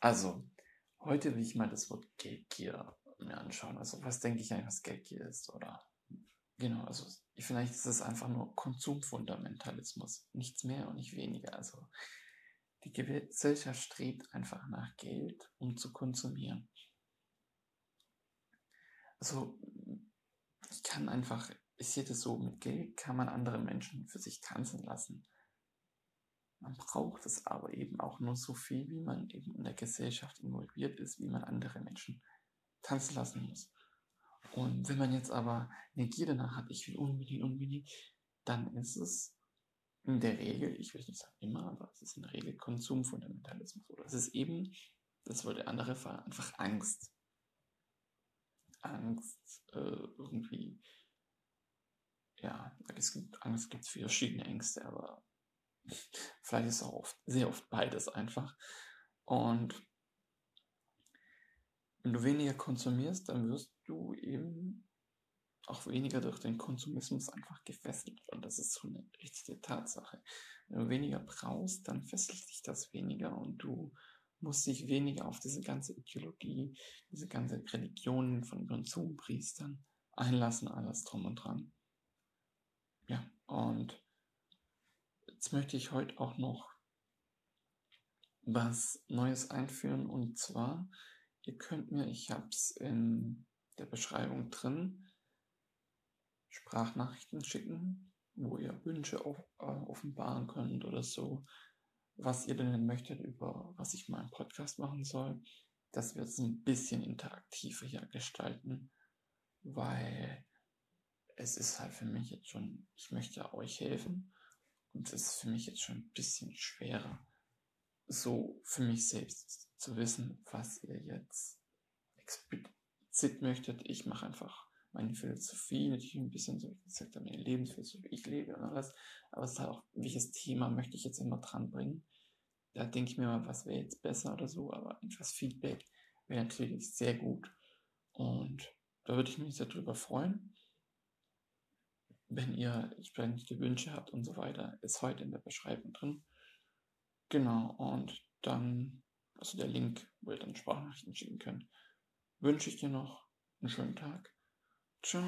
Also, heute will ich mal das Wort Geldgier mir anschauen. Also, was denke ich eigentlich, was Geldgier ist? Oder, genau, also, vielleicht ist es einfach nur Konsumfundamentalismus. Nichts mehr und nicht weniger. Also, die Gesellschaft strebt einfach nach Geld, um zu konsumieren. Also, ich kann einfach, ich sehe das so, mit Geld kann man andere Menschen für sich tanzen lassen. Man braucht es aber eben auch nur so viel, wie man eben in der Gesellschaft involviert ist, wie man andere Menschen tanzen lassen muss. Und wenn man jetzt aber eine Gier danach hat, ich will unbedingt, unbedingt, dann ist es in der Regel, ich will nicht sagen immer, aber es ist in der Regel Konsumfundamentalismus. Oder es ist eben, das war der andere Fall, einfach Angst. Angst, äh, irgendwie, ja, es gibt, Angst gibt es verschiedene Ängste, aber Vielleicht ist auch oft, sehr oft beides einfach. Und wenn du weniger konsumierst, dann wirst du eben auch weniger durch den Konsumismus einfach gefesselt. Und das ist so eine richtige Tatsache. Wenn du weniger brauchst, dann fesselt sich das weniger und du musst dich weniger auf diese ganze Ideologie, diese ganze Religionen von Konsumpriestern einlassen, alles drum und dran. Ja, und Jetzt möchte ich heute auch noch was Neues einführen. Und zwar, ihr könnt mir, ich habe es in der Beschreibung drin, Sprachnachrichten schicken, wo ihr Wünsche auf, äh, offenbaren könnt oder so, was ihr denn möchtet, über was ich mal im Podcast machen soll, dass wir es ein bisschen interaktiver hier gestalten, weil es ist halt für mich jetzt schon, ich möchte euch helfen das ist für mich jetzt schon ein bisschen schwerer, so für mich selbst zu wissen, was ihr jetzt explizit möchtet. Ich mache einfach meine Philosophie, natürlich ein bisschen so, wie gesagt, meine Lebensphilosophie, ich lebe und alles. Aber es ist halt auch, welches Thema möchte ich jetzt immer dran bringen. Da denke ich mir mal, was wäre jetzt besser oder so, aber etwas Feedback wäre natürlich sehr gut. Und da würde ich mich sehr drüber freuen wenn ihr entsprechende Wünsche habt und so weiter, ist heute in der Beschreibung drin. Genau, und dann, also der Link, wo ihr dann Sprachnachrichten schicken könnt, wünsche ich dir noch einen schönen Tag. Ciao.